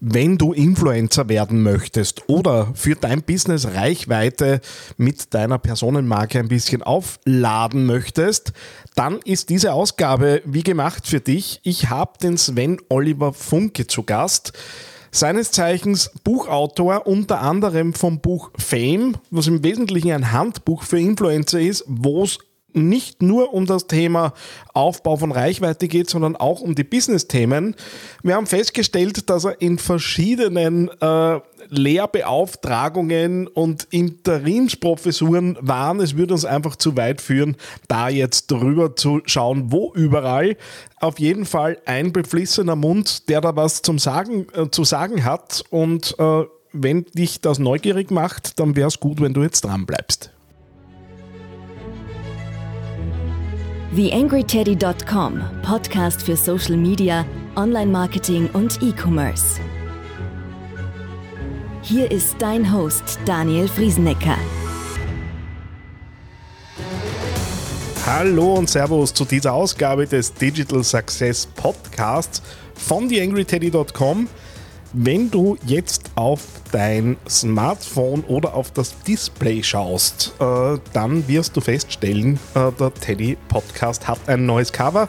wenn du Influencer werden möchtest oder für dein Business Reichweite mit deiner Personenmarke ein bisschen aufladen möchtest, dann ist diese Ausgabe wie gemacht für dich. Ich habe den Sven Oliver Funke zu Gast. Seines Zeichens Buchautor unter anderem vom Buch Fame, was im Wesentlichen ein Handbuch für Influencer ist, wo es nicht nur um das Thema Aufbau von Reichweite geht, sondern auch um die Business-Themen. Wir haben festgestellt, dass er in verschiedenen äh, Lehrbeauftragungen und Interimsprofessuren waren. Es würde uns einfach zu weit führen, da jetzt drüber zu schauen, wo überall. Auf jeden Fall ein beflissener Mund, der da was zum sagen, äh, zu sagen hat. Und äh, wenn dich das neugierig macht, dann wäre es gut, wenn du jetzt dran bleibst. TheAngryTeddy.com, Podcast für Social Media, Online-Marketing und E-Commerce. Hier ist dein Host Daniel Friesenecker. Hallo und Servus zu dieser Ausgabe des Digital Success Podcasts von TheAngryTeddy.com. Wenn du jetzt auf dein Smartphone oder auf das Display schaust, äh, dann wirst du feststellen, äh, der Teddy Podcast hat ein neues Cover.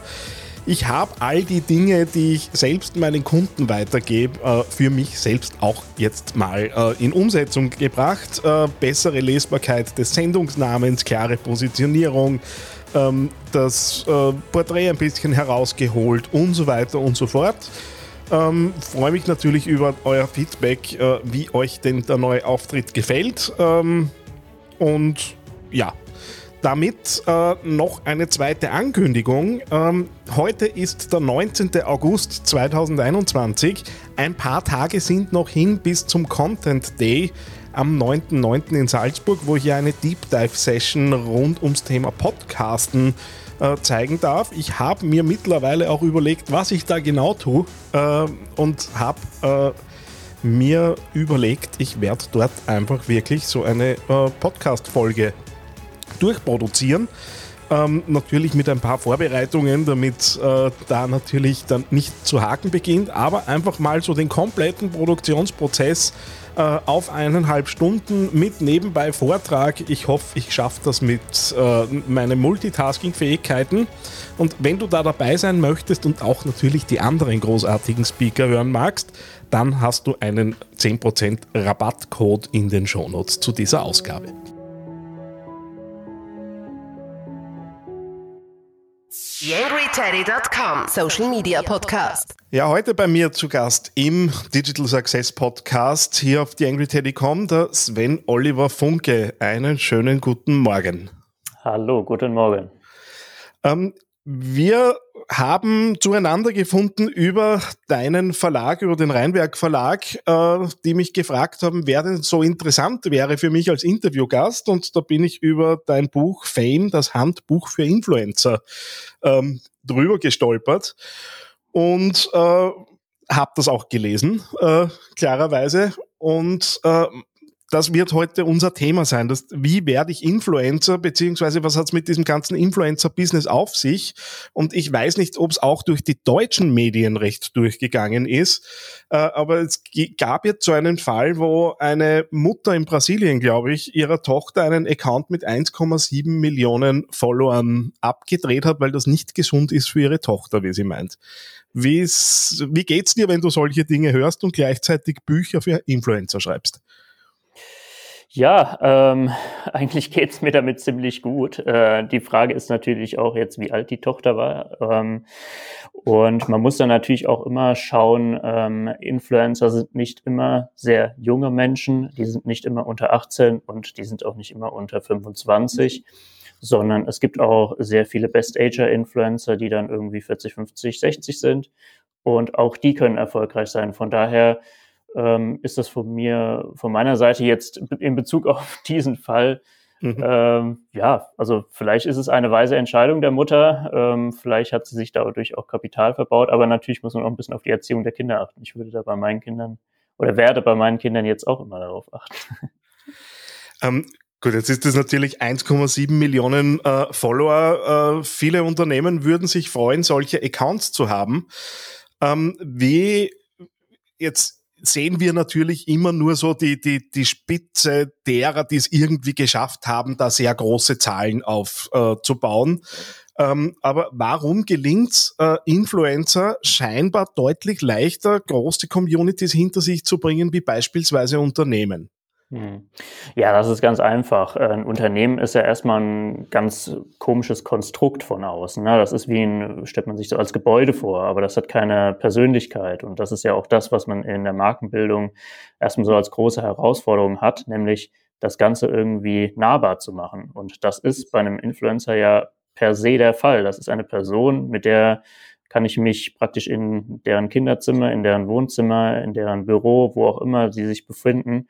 Ich habe all die Dinge, die ich selbst meinen Kunden weitergebe, äh, für mich selbst auch jetzt mal äh, in Umsetzung gebracht. Äh, bessere Lesbarkeit des Sendungsnamens, klare Positionierung, ähm, das äh, Porträt ein bisschen herausgeholt und so weiter und so fort. Ähm, Freue mich natürlich über euer Feedback, äh, wie euch denn der neue Auftritt gefällt. Ähm, und ja, damit äh, noch eine zweite Ankündigung. Ähm, heute ist der 19. August 2021. Ein paar Tage sind noch hin bis zum Content Day am 9.9. in Salzburg, wo ich eine Deep Dive Session rund ums Thema Podcasten äh, zeigen darf. Ich habe mir mittlerweile auch überlegt, was ich da genau tue äh, und habe äh, mir überlegt, ich werde dort einfach wirklich so eine äh, Podcast-Folge durchproduzieren. Ähm, natürlich mit ein paar Vorbereitungen, damit äh, da natürlich dann nicht zu haken beginnt, aber einfach mal so den kompletten Produktionsprozess äh, auf eineinhalb Stunden mit nebenbei Vortrag. Ich hoffe, ich schaffe das mit äh, meinen Multitasking-Fähigkeiten. Und wenn du da dabei sein möchtest und auch natürlich die anderen großartigen Speaker hören magst, dann hast du einen 10% Rabattcode in den Shownotes zu dieser Ausgabe. YangryTeddy.com Social Media Podcast. Ja, heute bei mir zu Gast im Digital Success Podcast hier auf TheAngryTeddy.com der Sven Oliver Funke. Einen schönen guten Morgen. Hallo, guten Morgen. Ähm, wir haben zueinander gefunden über deinen Verlag, über den Rheinwerk Verlag, äh, die mich gefragt haben, wer denn so interessant wäre für mich als Interviewgast. Und da bin ich über dein Buch Fame, das Handbuch für Influencer, ähm, drüber gestolpert und äh, habe das auch gelesen, äh, klarerweise. Und äh, das wird heute unser Thema sein. Das, wie werde ich Influencer, beziehungsweise was hat es mit diesem ganzen Influencer-Business auf sich? Und ich weiß nicht, ob es auch durch die deutschen Medien recht durchgegangen ist. Äh, aber es gab jetzt so einen Fall, wo eine Mutter in Brasilien, glaube ich, ihrer Tochter einen Account mit 1,7 Millionen Followern abgedreht hat, weil das nicht gesund ist für ihre Tochter, wie sie meint. Wie geht's dir, wenn du solche Dinge hörst und gleichzeitig Bücher für Influencer schreibst? Ja, ähm, eigentlich geht's mir damit ziemlich gut. Äh, die Frage ist natürlich auch jetzt, wie alt die Tochter war. Ähm, und man muss dann natürlich auch immer schauen, ähm, Influencer sind nicht immer sehr junge Menschen, die sind nicht immer unter 18 und die sind auch nicht immer unter 25, sondern es gibt auch sehr viele Best-Ager-Influencer, die dann irgendwie 40, 50, 60 sind. Und auch die können erfolgreich sein. Von daher ähm, ist das von mir, von meiner Seite jetzt in Bezug auf diesen Fall, mhm. ähm, ja, also vielleicht ist es eine weise Entscheidung der Mutter, ähm, vielleicht hat sie sich dadurch auch Kapital verbaut, aber natürlich muss man auch ein bisschen auf die Erziehung der Kinder achten. Ich würde da bei meinen Kindern oder werde bei meinen Kindern jetzt auch immer darauf achten. Ähm, Gut, jetzt ist es natürlich 1,7 Millionen äh, Follower. Äh, viele Unternehmen würden sich freuen, solche Accounts zu haben. Ähm, wie jetzt sehen wir natürlich immer nur so die, die, die Spitze derer, die es irgendwie geschafft haben, da sehr große Zahlen aufzubauen. Äh, ähm, aber warum gelingt äh, Influencer scheinbar deutlich leichter, große Communities hinter sich zu bringen, wie beispielsweise Unternehmen? Hm. Ja, das ist ganz einfach. Ein Unternehmen ist ja erstmal ein ganz komisches Konstrukt von außen. Ne? Das ist wie ein, stellt man sich so als Gebäude vor, aber das hat keine Persönlichkeit. Und das ist ja auch das, was man in der Markenbildung erstmal so als große Herausforderung hat, nämlich das Ganze irgendwie nahbar zu machen. Und das ist bei einem Influencer ja per se der Fall. Das ist eine Person, mit der kann ich mich praktisch in deren Kinderzimmer, in deren Wohnzimmer, in deren Büro, wo auch immer sie sich befinden,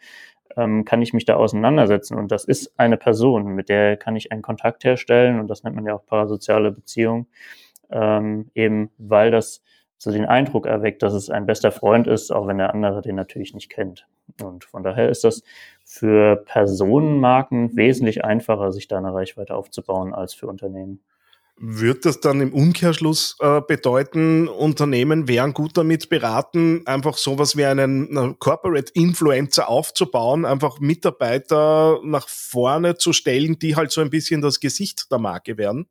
ähm, kann ich mich da auseinandersetzen. Und das ist eine Person, mit der kann ich einen Kontakt herstellen. Und das nennt man ja auch parasoziale Beziehung, ähm, eben weil das so den Eindruck erweckt, dass es ein bester Freund ist, auch wenn der andere den natürlich nicht kennt. Und von daher ist das für Personenmarken wesentlich einfacher, sich da eine Reichweite aufzubauen als für Unternehmen. Wird das dann im Umkehrschluss äh, bedeuten, Unternehmen wären gut damit beraten, einfach sowas wie einen, Corporate Influencer aufzubauen, einfach Mitarbeiter nach vorne zu stellen, die halt so ein bisschen das Gesicht der Marke werden?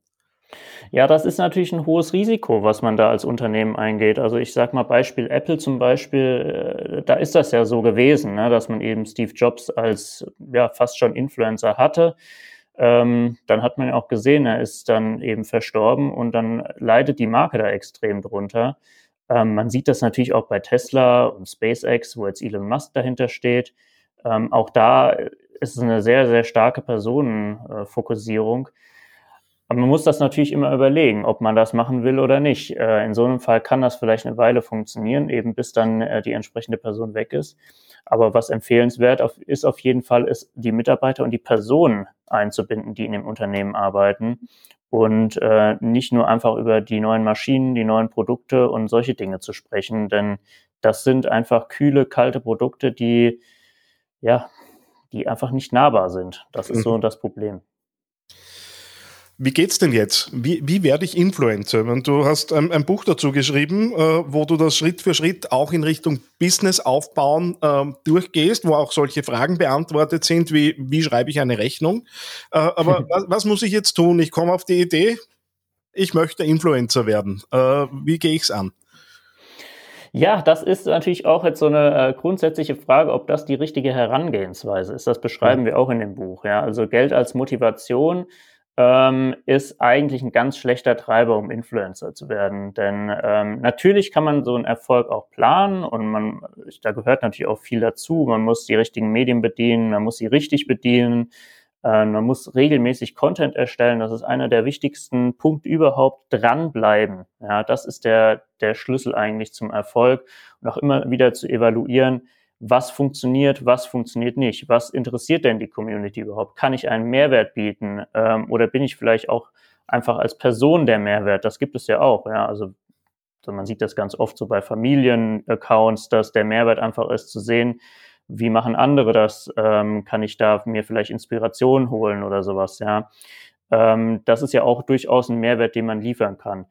Ja, das ist natürlich ein hohes Risiko, was man da als Unternehmen eingeht. Also ich sage mal Beispiel Apple zum Beispiel, äh, da ist das ja so gewesen, ne, dass man eben Steve Jobs als ja fast schon Influencer hatte ähm, dann hat man ja auch gesehen, er ist dann eben verstorben und dann leidet die Marke da extrem drunter. Ähm, man sieht das natürlich auch bei Tesla und SpaceX, wo jetzt Elon Musk dahinter steht. Ähm, auch da ist es eine sehr, sehr starke Personenfokussierung. Aber man muss das natürlich immer überlegen, ob man das machen will oder nicht. Äh, in so einem Fall kann das vielleicht eine Weile funktionieren, eben bis dann äh, die entsprechende Person weg ist. Aber was empfehlenswert ist auf jeden Fall, ist die Mitarbeiter und die Personen einzubinden, die in dem Unternehmen arbeiten und äh, nicht nur einfach über die neuen Maschinen, die neuen Produkte und solche Dinge zu sprechen, denn das sind einfach kühle, kalte Produkte, die ja, die einfach nicht nahbar sind. Das ist so mhm. das Problem. Wie geht's denn jetzt? Wie, wie werde ich Influencer? Und du hast ein, ein Buch dazu geschrieben, äh, wo du das Schritt für Schritt auch in Richtung Business aufbauen äh, durchgehst, wo auch solche Fragen beantwortet sind, wie wie schreibe ich eine Rechnung? Äh, aber was, was, muss ich jetzt tun? Ich komme auf die Idee, ich möchte Influencer werden. Äh, wie gehe ich's an? Ja, das ist natürlich auch jetzt so eine äh, grundsätzliche Frage, ob das die richtige Herangehensweise ist. Das beschreiben wir auch in dem Buch. Ja, also Geld als Motivation ähm, ist eigentlich ein ganz schlechter Treiber, um Influencer zu werden. Denn ähm, natürlich kann man so einen Erfolg auch planen und man, da gehört natürlich auch viel dazu. Man muss die richtigen Medien bedienen, man muss sie richtig bedienen, äh, man muss regelmäßig Content erstellen. Das ist einer der wichtigsten Punkte überhaupt. Dranbleiben. Ja, das ist der, der Schlüssel eigentlich zum Erfolg und auch immer wieder zu evaluieren, was funktioniert, was funktioniert nicht, was interessiert denn die Community überhaupt? Kann ich einen Mehrwert bieten ähm, oder bin ich vielleicht auch einfach als Person der Mehrwert? Das gibt es ja auch, ja, also man sieht das ganz oft so bei Familienaccounts, dass der Mehrwert einfach ist zu sehen, wie machen andere das? Ähm, kann ich da mir vielleicht Inspiration holen oder sowas, ja? Ähm, das ist ja auch durchaus ein Mehrwert, den man liefern kann.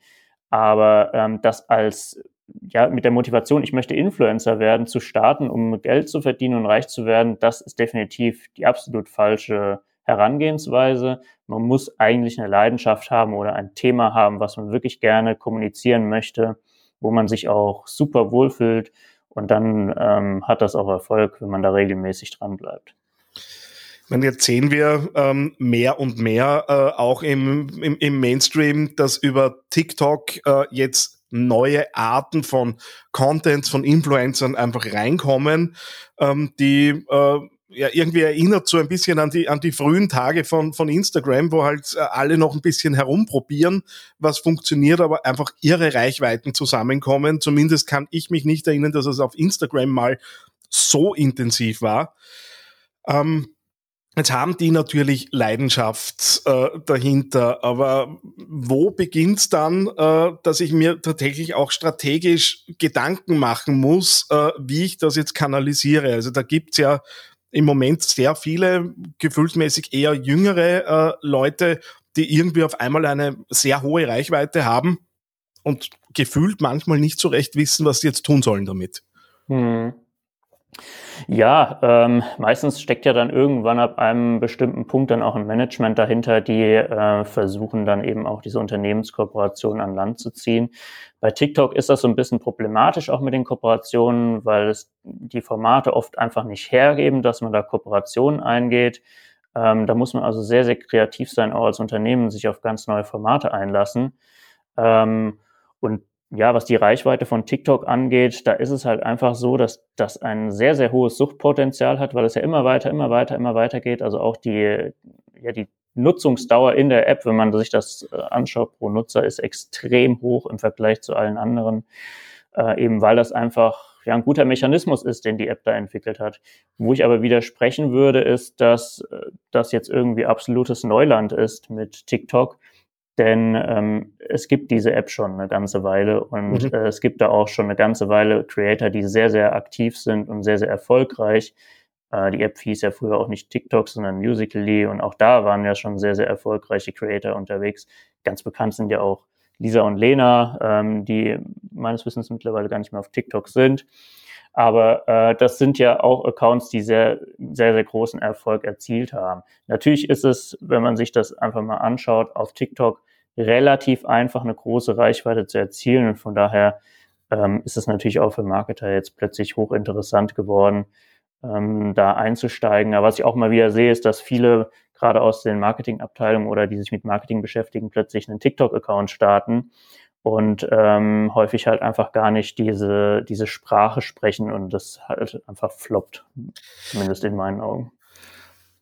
Aber ähm, das als ja, mit der Motivation, ich möchte Influencer werden, zu starten, um Geld zu verdienen und reich zu werden, das ist definitiv die absolut falsche Herangehensweise. Man muss eigentlich eine Leidenschaft haben oder ein Thema haben, was man wirklich gerne kommunizieren möchte, wo man sich auch super wohlfühlt und dann ähm, hat das auch Erfolg, wenn man da regelmäßig dran bleibt. Und jetzt sehen wir ähm, mehr und mehr äh, auch im, im, im Mainstream, dass über TikTok äh, jetzt neue Arten von Contents, von Influencern einfach reinkommen, ähm, die äh, ja, irgendwie erinnert so ein bisschen an die, an die frühen Tage von, von Instagram, wo halt äh, alle noch ein bisschen herumprobieren, was funktioniert, aber einfach irre Reichweiten zusammenkommen. Zumindest kann ich mich nicht erinnern, dass es auf Instagram mal so intensiv war. Ähm, Jetzt haben die natürlich Leidenschaft äh, dahinter, aber wo beginnt's dann, äh, dass ich mir tatsächlich auch strategisch Gedanken machen muss, äh, wie ich das jetzt kanalisiere? Also da gibt's ja im Moment sehr viele, gefühlsmäßig eher jüngere äh, Leute, die irgendwie auf einmal eine sehr hohe Reichweite haben und gefühlt manchmal nicht so recht wissen, was sie jetzt tun sollen damit. Hm. Ja, ähm, meistens steckt ja dann irgendwann ab einem bestimmten Punkt dann auch ein Management dahinter, die äh, versuchen dann eben auch diese Unternehmenskooperation an Land zu ziehen. Bei TikTok ist das so ein bisschen problematisch auch mit den Kooperationen, weil es die Formate oft einfach nicht hergeben, dass man da Kooperationen eingeht. Ähm, da muss man also sehr, sehr kreativ sein, auch als Unternehmen, sich auf ganz neue Formate einlassen. Ähm, und ja, was die Reichweite von TikTok angeht, da ist es halt einfach so, dass das ein sehr, sehr hohes Suchtpotenzial hat, weil es ja immer weiter, immer weiter, immer weiter geht. Also auch die, ja, die Nutzungsdauer in der App, wenn man sich das äh, anschaut pro Nutzer, ist extrem hoch im Vergleich zu allen anderen, äh, eben weil das einfach ja, ein guter Mechanismus ist, den die App da entwickelt hat. Wo ich aber widersprechen würde, ist, dass äh, das jetzt irgendwie absolutes Neuland ist mit TikTok denn ähm, es gibt diese App schon eine ganze Weile und mhm. äh, es gibt da auch schon eine ganze Weile Creator, die sehr, sehr aktiv sind und sehr, sehr erfolgreich. Äh, die App hieß ja früher auch nicht TikTok, sondern Musically und auch da waren ja schon sehr, sehr erfolgreiche Creator unterwegs. Ganz bekannt sind ja auch Lisa und Lena, ähm, die meines Wissens mittlerweile gar nicht mehr auf TikTok sind. Aber äh, das sind ja auch Accounts, die sehr, sehr, sehr großen Erfolg erzielt haben. Natürlich ist es, wenn man sich das einfach mal anschaut, auf TikTok relativ einfach eine große Reichweite zu erzielen. Und von daher ähm, ist es natürlich auch für Marketer jetzt plötzlich hochinteressant geworden, ähm, da einzusteigen. Aber was ich auch mal wieder sehe, ist, dass viele gerade aus den Marketingabteilungen oder die sich mit Marketing beschäftigen, plötzlich einen TikTok-Account starten und ähm, häufig halt einfach gar nicht diese, diese Sprache sprechen und das halt einfach floppt, zumindest in meinen Augen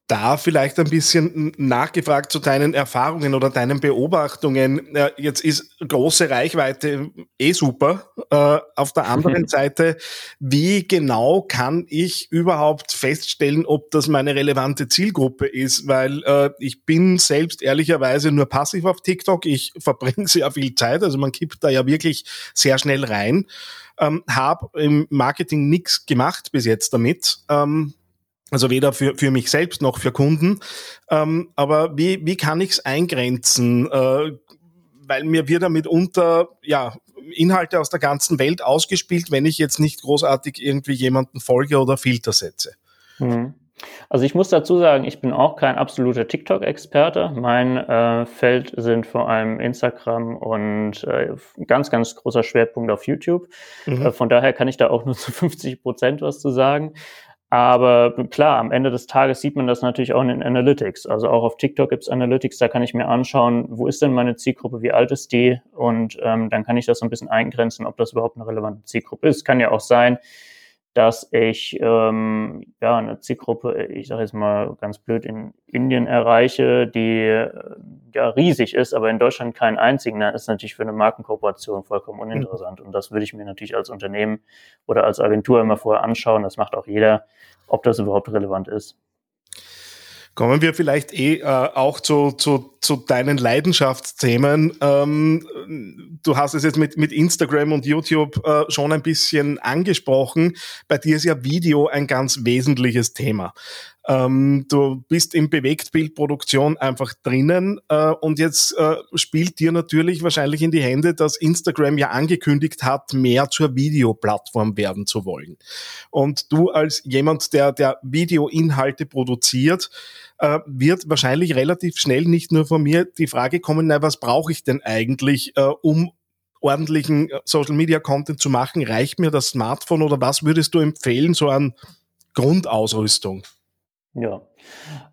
da vielleicht ein bisschen nachgefragt zu deinen Erfahrungen oder deinen Beobachtungen. Jetzt ist große Reichweite eh super. Äh, auf der anderen Seite, wie genau kann ich überhaupt feststellen, ob das meine relevante Zielgruppe ist? Weil äh, ich bin selbst ehrlicherweise nur passiv auf TikTok. Ich verbringe sehr viel Zeit, also man kippt da ja wirklich sehr schnell rein. Ähm, habe im Marketing nichts gemacht bis jetzt damit. Ähm, also weder für, für mich selbst noch für Kunden. Ähm, aber wie, wie kann ich es eingrenzen? Äh, weil mir wird damit unter ja, Inhalte aus der ganzen Welt ausgespielt, wenn ich jetzt nicht großartig irgendwie jemanden folge oder Filter setze. Mhm. Also ich muss dazu sagen, ich bin auch kein absoluter TikTok-Experte. Mein äh, Feld sind vor allem Instagram und äh, ganz, ganz großer Schwerpunkt auf YouTube. Mhm. Äh, von daher kann ich da auch nur zu 50 Prozent was zu sagen. Aber klar, am Ende des Tages sieht man das natürlich auch in den Analytics. Also auch auf TikTok gibt's Analytics, da kann ich mir anschauen, wo ist denn meine Zielgruppe, wie alt ist die? Und ähm, dann kann ich das so ein bisschen eingrenzen, ob das überhaupt eine relevante Zielgruppe ist. Kann ja auch sein, dass ich ähm, ja eine Zielgruppe, ich sage jetzt mal ganz blöd, in Indien erreiche, die äh, ja riesig ist, aber in Deutschland keinen einzigen, dann ist natürlich für eine Markenkooperation vollkommen uninteressant. Und das würde ich mir natürlich als Unternehmen oder als Agentur immer vorher anschauen. Das macht auch jeder, ob das überhaupt relevant ist. Kommen wir vielleicht eh äh, auch zu, zu, zu deinen Leidenschaftsthemen. Ähm, du hast es jetzt mit, mit Instagram und YouTube äh, schon ein bisschen angesprochen. Bei dir ist ja Video ein ganz wesentliches Thema. Ähm, du bist in Bewegtbildproduktion einfach drinnen äh, und jetzt äh, spielt dir natürlich wahrscheinlich in die Hände, dass Instagram ja angekündigt hat, mehr zur Videoplattform werden zu wollen. Und du als jemand, der, der Videoinhalte produziert, äh, wird wahrscheinlich relativ schnell nicht nur von mir die Frage kommen, na, was brauche ich denn eigentlich, äh, um ordentlichen äh, Social Media Content zu machen? Reicht mir das Smartphone oder was würdest du empfehlen, so an Grundausrüstung? Ja,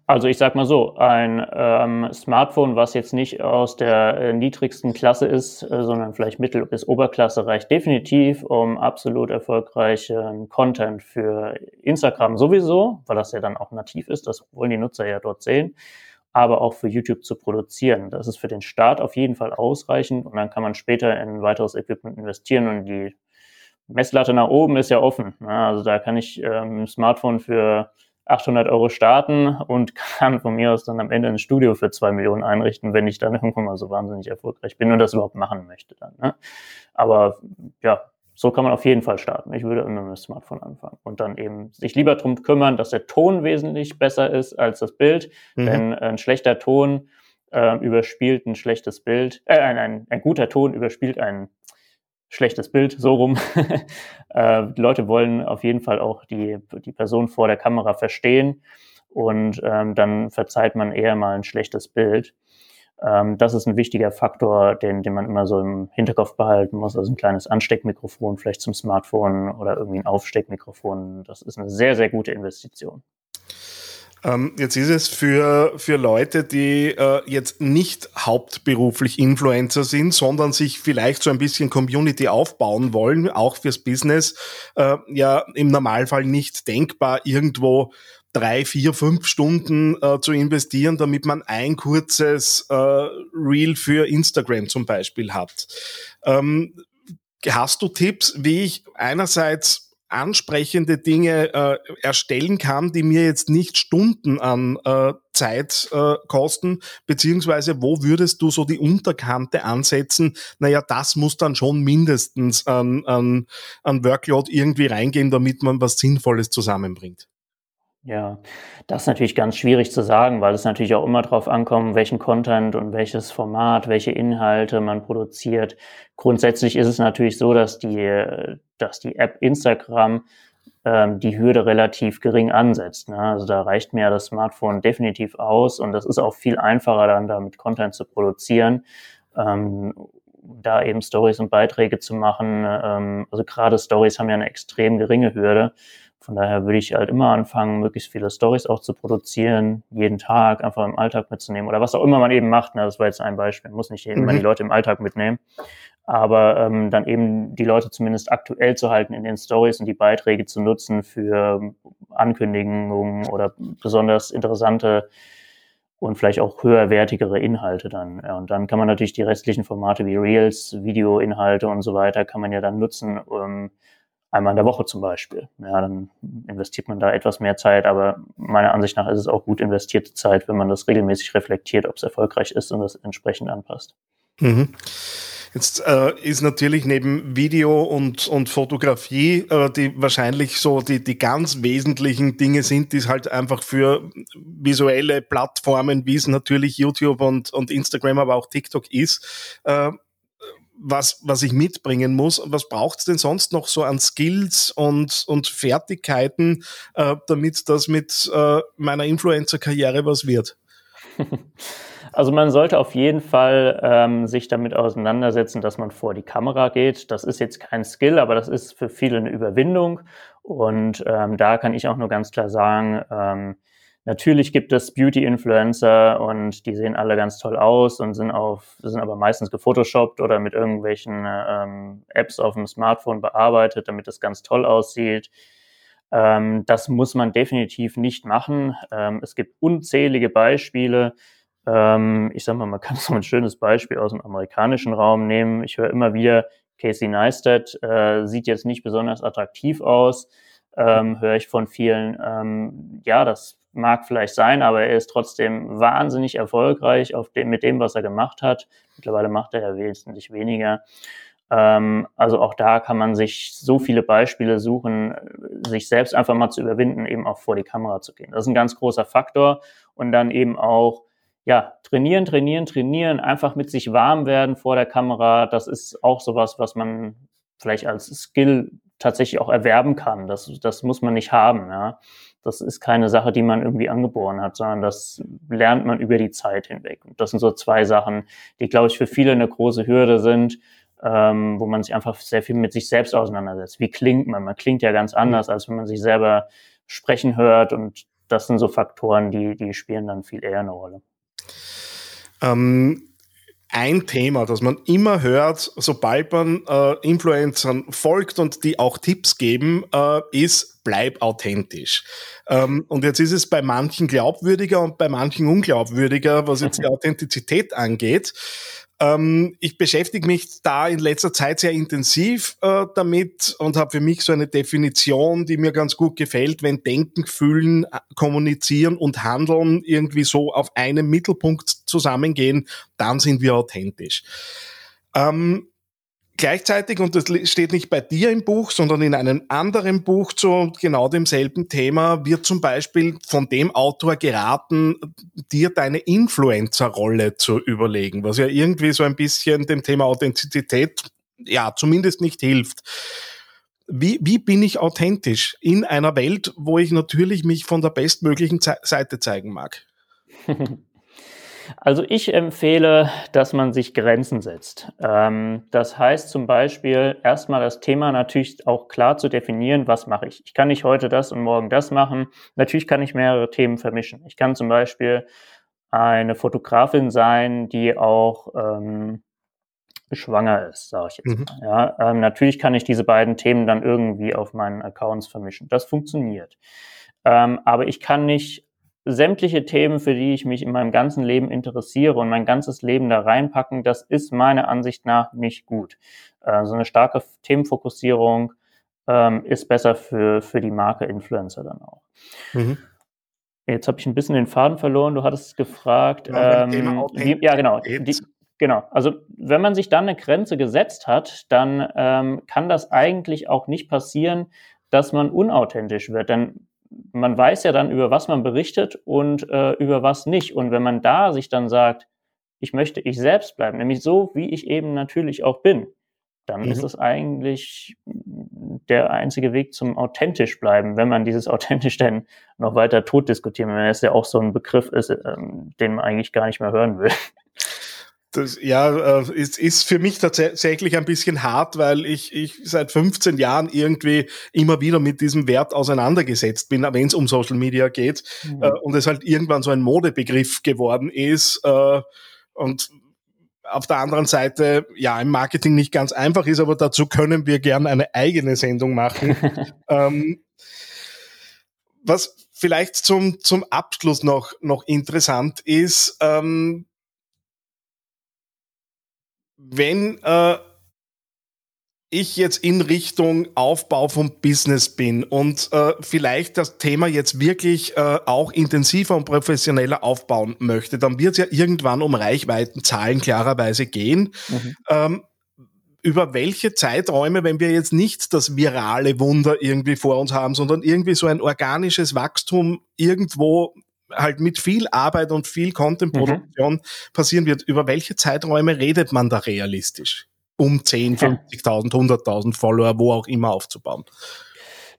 also ich sag mal so, ein ähm, Smartphone, was jetzt nicht aus der äh, niedrigsten Klasse ist, äh, sondern vielleicht Mittel- bis Oberklasse, reicht definitiv, um absolut erfolgreichen Content für Instagram sowieso, weil das ja dann auch nativ ist, das wollen die Nutzer ja dort sehen, aber auch für YouTube zu produzieren. Das ist für den Start auf jeden Fall ausreichend und dann kann man später in weiteres Equipment investieren und die Messlatte nach oben ist ja offen. Ne? Also da kann ich ähm, Smartphone für 800 Euro starten und kann von mir aus dann am Ende ein Studio für zwei Millionen einrichten, wenn ich dann irgendwann mal so wahnsinnig erfolgreich bin und das überhaupt machen möchte dann. Ne? Aber ja, so kann man auf jeden Fall starten. Ich würde immer mit dem Smartphone anfangen und dann eben sich lieber darum kümmern, dass der Ton wesentlich besser ist als das Bild, mhm. denn ein schlechter Ton äh, überspielt ein schlechtes Bild, äh, ein, ein, ein guter Ton überspielt ein schlechtes Bild, so rum. äh, die Leute wollen auf jeden Fall auch die, die Person vor der Kamera verstehen und ähm, dann verzeiht man eher mal ein schlechtes Bild. Ähm, das ist ein wichtiger Faktor, den, den man immer so im Hinterkopf behalten muss. Also ein kleines Ansteckmikrofon vielleicht zum Smartphone oder irgendwie ein Aufsteckmikrofon. Das ist eine sehr, sehr gute Investition. Ähm, jetzt ist es für, für Leute, die äh, jetzt nicht hauptberuflich Influencer sind, sondern sich vielleicht so ein bisschen Community aufbauen wollen, auch fürs Business, äh, ja im Normalfall nicht denkbar, irgendwo drei, vier, fünf Stunden äh, zu investieren, damit man ein kurzes äh, Reel für Instagram zum Beispiel hat. Ähm, hast du Tipps, wie ich einerseits ansprechende Dinge äh, erstellen kann, die mir jetzt nicht Stunden an äh, Zeit äh, kosten, beziehungsweise wo würdest du so die Unterkante ansetzen? Naja, das muss dann schon mindestens an, an, an Workload irgendwie reingehen, damit man was Sinnvolles zusammenbringt. Ja, das ist natürlich ganz schwierig zu sagen, weil es natürlich auch immer darauf ankommt, welchen Content und welches Format, welche Inhalte man produziert. Grundsätzlich ist es natürlich so, dass die, dass die App Instagram ähm, die Hürde relativ gering ansetzt. Ne? Also da reicht mir das Smartphone definitiv aus und das ist auch viel einfacher dann damit Content zu produzieren. Ähm, da eben Stories und Beiträge zu machen. Ähm, also gerade Stories haben ja eine extrem geringe Hürde. Von daher würde ich halt immer anfangen, möglichst viele Stories auch zu produzieren, jeden Tag einfach im Alltag mitzunehmen oder was auch immer man eben macht. Ne? Das war jetzt ein Beispiel. Man muss nicht mhm. immer die Leute im Alltag mitnehmen, aber ähm, dann eben die Leute zumindest aktuell zu halten in den Stories und die Beiträge zu nutzen für Ankündigungen oder besonders interessante und vielleicht auch höherwertigere Inhalte dann. Ja, und dann kann man natürlich die restlichen Formate wie Reels, Videoinhalte und so weiter, kann man ja dann nutzen, um, einmal in der Woche zum Beispiel. Ja, dann investiert man da etwas mehr Zeit, aber meiner Ansicht nach ist es auch gut investierte Zeit, wenn man das regelmäßig reflektiert, ob es erfolgreich ist und das entsprechend anpasst. Mhm. Jetzt äh, ist natürlich neben Video und, und Fotografie, äh, die wahrscheinlich so die, die ganz wesentlichen Dinge sind, die es halt einfach für visuelle Plattformen, wie es natürlich YouTube und, und Instagram, aber auch TikTok ist, äh, was, was ich mitbringen muss. Was braucht es denn sonst noch so an Skills und, und Fertigkeiten, äh, damit das mit äh, meiner Influencer-Karriere was wird? Also man sollte auf jeden Fall ähm, sich damit auseinandersetzen, dass man vor die Kamera geht. Das ist jetzt kein Skill, aber das ist für viele eine Überwindung. Und ähm, da kann ich auch nur ganz klar sagen, ähm, Natürlich gibt es Beauty-Influencer und die sehen alle ganz toll aus und sind auf, sind aber meistens gefotoshoppt oder mit irgendwelchen ähm, Apps auf dem Smartphone bearbeitet, damit es ganz toll aussieht. Ähm, das muss man definitiv nicht machen. Ähm, es gibt unzählige Beispiele. Ähm, ich sag mal, man kann so ein schönes Beispiel aus dem amerikanischen Raum nehmen. Ich höre immer wieder, Casey Neistat äh, sieht jetzt nicht besonders attraktiv aus. Ähm, höre ich von vielen. Ähm, ja, das mag vielleicht sein, aber er ist trotzdem wahnsinnig erfolgreich auf dem, mit dem, was er gemacht hat. Mittlerweile macht er ja wesentlich weniger. Ähm, also auch da kann man sich so viele Beispiele suchen, sich selbst einfach mal zu überwinden, eben auch vor die Kamera zu gehen. Das ist ein ganz großer Faktor. Und dann eben auch, ja, trainieren, trainieren, trainieren, einfach mit sich warm werden vor der Kamera. Das ist auch sowas, was man vielleicht als Skill tatsächlich auch erwerben kann. Das, das muss man nicht haben. Ja. Das ist keine Sache, die man irgendwie angeboren hat, sondern das lernt man über die Zeit hinweg. Und das sind so zwei Sachen, die, glaube ich, für viele eine große Hürde sind, ähm, wo man sich einfach sehr viel mit sich selbst auseinandersetzt. Wie klingt man? Man klingt ja ganz anders, als wenn man sich selber sprechen hört. Und das sind so Faktoren, die, die spielen dann viel eher eine Rolle. Ähm ein Thema, das man immer hört, sobald man äh, Influencern folgt und die auch Tipps geben, äh, ist, bleib authentisch. Ähm, und jetzt ist es bei manchen glaubwürdiger und bei manchen unglaubwürdiger, was jetzt die Authentizität angeht. Ähm, ich beschäftige mich da in letzter Zeit sehr intensiv äh, damit und habe für mich so eine Definition, die mir ganz gut gefällt, wenn Denken, Fühlen, äh, Kommunizieren und Handeln irgendwie so auf einem Mittelpunkt zusammengehen, dann sind wir authentisch. Ähm, Gleichzeitig, und das steht nicht bei dir im Buch, sondern in einem anderen Buch zu genau demselben Thema, wird zum Beispiel von dem Autor geraten, dir deine Influencer-Rolle zu überlegen, was ja irgendwie so ein bisschen dem Thema Authentizität ja, zumindest nicht hilft. Wie, wie bin ich authentisch in einer Welt, wo ich natürlich mich von der bestmöglichen Seite zeigen mag? Also ich empfehle, dass man sich Grenzen setzt. Ähm, das heißt zum Beispiel erstmal das Thema natürlich auch klar zu definieren, was mache ich. Ich kann nicht heute das und morgen das machen. Natürlich kann ich mehrere Themen vermischen. Ich kann zum Beispiel eine Fotografin sein, die auch ähm, schwanger ist, sage ich jetzt mhm. mal. Ja, ähm, natürlich kann ich diese beiden Themen dann irgendwie auf meinen Accounts vermischen. Das funktioniert. Ähm, aber ich kann nicht sämtliche Themen, für die ich mich in meinem ganzen Leben interessiere und mein ganzes Leben da reinpacken, das ist meiner Ansicht nach nicht gut. Äh, so eine starke Themenfokussierung ähm, ist besser für, für die Marke Influencer dann auch. Mhm. Jetzt habe ich ein bisschen den Faden verloren. Du hattest gefragt. Ja, ähm, wie, ja genau. Die, genau. Also wenn man sich dann eine Grenze gesetzt hat, dann ähm, kann das eigentlich auch nicht passieren, dass man unauthentisch wird. Denn man weiß ja dann, über was man berichtet und äh, über was nicht. Und wenn man da sich dann sagt, ich möchte ich selbst bleiben, nämlich so, wie ich eben natürlich auch bin, dann mhm. ist es eigentlich der einzige Weg zum authentisch bleiben, wenn man dieses authentisch denn noch weiter tot diskutieren, wenn es ja auch so ein Begriff ist, ähm, den man eigentlich gar nicht mehr hören will. Das, ja, äh, ist, ist für mich tatsächlich ein bisschen hart, weil ich, ich seit 15 Jahren irgendwie immer wieder mit diesem Wert auseinandergesetzt bin, wenn es um Social Media geht mhm. äh, und es halt irgendwann so ein Modebegriff geworden ist äh, und auf der anderen Seite, ja, im Marketing nicht ganz einfach ist, aber dazu können wir gern eine eigene Sendung machen. ähm, was vielleicht zum, zum Abschluss noch, noch interessant ist, ähm, wenn äh, ich jetzt in Richtung Aufbau vom Business bin und äh, vielleicht das Thema jetzt wirklich äh, auch intensiver und professioneller aufbauen möchte, dann wird es ja irgendwann um Reichweitenzahlen klarerweise gehen. Mhm. Ähm, über welche Zeiträume, wenn wir jetzt nicht das virale Wunder irgendwie vor uns haben, sondern irgendwie so ein organisches Wachstum irgendwo halt mit viel Arbeit und viel Contentproduktion mhm. passieren wird, über welche Zeiträume redet man da realistisch? Um 10, 50.000, 100.000 Follower, wo auch immer aufzubauen?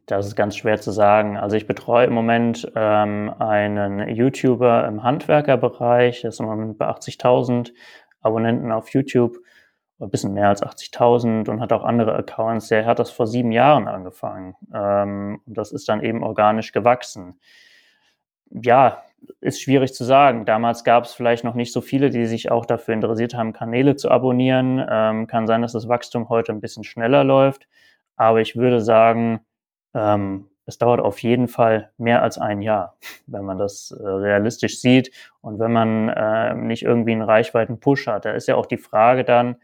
Das ist ganz schwer zu sagen. Also ich betreue im Moment ähm, einen YouTuber im Handwerkerbereich, der ist im Moment bei 80.000 Abonnenten auf YouTube, ein bisschen mehr als 80.000 und hat auch andere Accounts. Der hat das vor sieben Jahren angefangen ähm, und das ist dann eben organisch gewachsen ja, ist schwierig zu sagen. Damals gab es vielleicht noch nicht so viele, die sich auch dafür interessiert haben, Kanäle zu abonnieren. Ähm, kann sein, dass das Wachstum heute ein bisschen schneller läuft. Aber ich würde sagen, ähm, es dauert auf jeden Fall mehr als ein Jahr, wenn man das äh, realistisch sieht und wenn man äh, nicht irgendwie einen Reichweiten-Push hat. Da ist ja auch die Frage dann,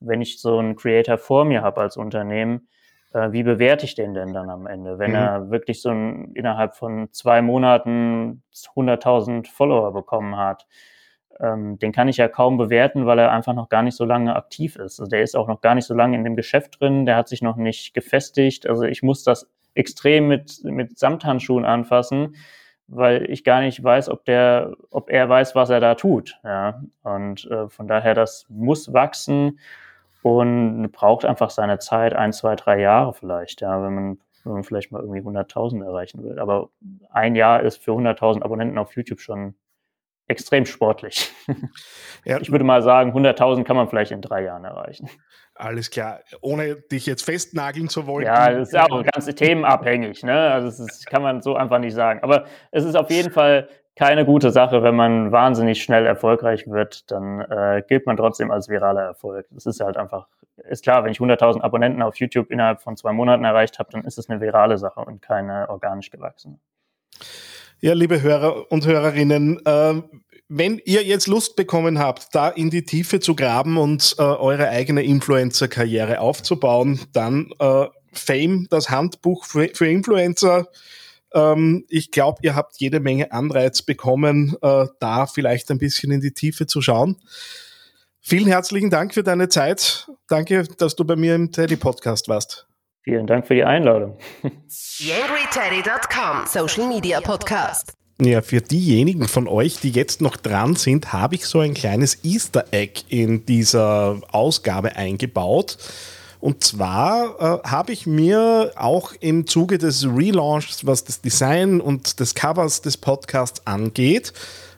wenn ich so einen Creator vor mir habe als Unternehmen, äh, wie bewerte ich den denn dann am Ende? Wenn mhm. er wirklich so ein, innerhalb von zwei Monaten 100.000 Follower bekommen hat, ähm, den kann ich ja kaum bewerten, weil er einfach noch gar nicht so lange aktiv ist. Also der ist auch noch gar nicht so lange in dem Geschäft drin, der hat sich noch nicht gefestigt. Also ich muss das extrem mit, mit Samthandschuhen anfassen, weil ich gar nicht weiß, ob der, ob er weiß, was er da tut. Ja. Und äh, von daher, das muss wachsen und braucht einfach seine Zeit, ein, zwei, drei Jahre vielleicht, ja, wenn man, wenn man vielleicht mal irgendwie 100.000 erreichen will. Aber ein Jahr ist für 100.000 Abonnenten auf YouTube schon extrem sportlich. Ja. Ich würde mal sagen, 100.000 kann man vielleicht in drei Jahren erreichen. Alles klar. Ohne dich jetzt festnageln zu wollen. Ja, das ist auch ganz themenabhängig. Ne? Also das kann man so einfach nicht sagen. Aber es ist auf jeden Fall keine gute Sache, wenn man wahnsinnig schnell erfolgreich wird, dann äh, gilt man trotzdem als viraler Erfolg. Das ist halt einfach, ist klar, wenn ich 100.000 Abonnenten auf YouTube innerhalb von zwei Monaten erreicht habe, dann ist es eine virale Sache und keine organisch gewachsene. Ja, liebe Hörer und Hörerinnen, äh, wenn ihr jetzt Lust bekommen habt, da in die Tiefe zu graben und äh, eure eigene Influencer-Karriere aufzubauen, dann äh, Fame, das Handbuch für, für Influencer, ähm, ich glaube, ihr habt jede Menge Anreiz bekommen, äh, da vielleicht ein bisschen in die Tiefe zu schauen. Vielen herzlichen Dank für deine Zeit. Danke, dass du bei mir im Teddy Podcast warst. Vielen Dank für die Einladung. YangryTeddy.com Social Media Podcast. Ja, für diejenigen von euch, die jetzt noch dran sind, habe ich so ein kleines Easter Egg in dieser Ausgabe eingebaut. Und zwar äh, habe ich mir auch im Zuge des Relaunchs, was das Design und des Covers des Podcasts angeht,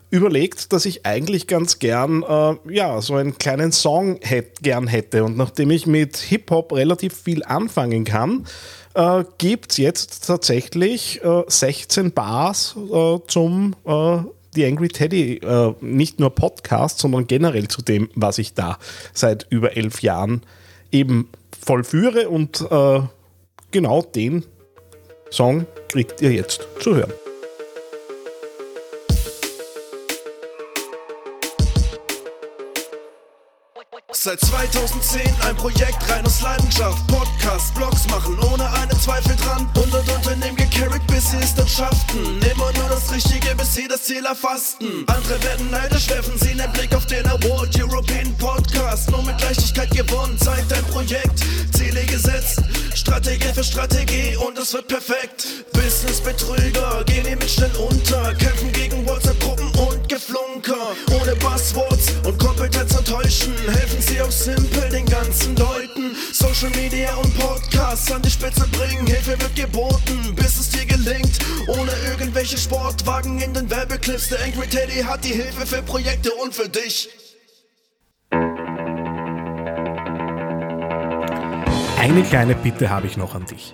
überlegt, dass ich eigentlich ganz gern äh, ja, so einen kleinen Song hätt, gern hätte. Und nachdem ich mit Hip-Hop relativ viel anfangen kann, äh, gibt es jetzt tatsächlich äh, 16 Bars äh, zum äh, The Angry Teddy, äh, nicht nur Podcast, sondern generell zu dem, was ich da seit über elf Jahren eben vollführe. Und äh, genau den Song kriegt ihr jetzt zu hören. Seit 2010 ein Projekt rein aus Leidenschaft. Podcast, Blogs machen ohne einen Zweifel dran. 100 Unternehmen gecarried, bis sie es dann schafften. Immer nur das Richtige, bis sie das Ziel erfassten. Andere werden neidisch, werfen sie einen Blick auf den Award. European Podcast, nur mit Leichtigkeit gewonnen. Zeigt dein Projekt, Ziele gesetzt. Strategie für Strategie und es wird perfekt. Business-Betrüger gehen hiermit schnell unter. Kämpfen gegen WhatsApp-Gruppen und Geflunker. Ohne Buzzwords und Kompetenz enttäuschen. Helfen sie auch simpel den ganzen Leuten. Social Media und Podcasts an die Spitze bringen. Hilfe wird geboten, bis es dir gelingt. Ohne irgendwelche Sportwagen in den Werbeclips. Der Angry Teddy hat die Hilfe für Projekte und für dich. Eine kleine Bitte habe ich noch an dich.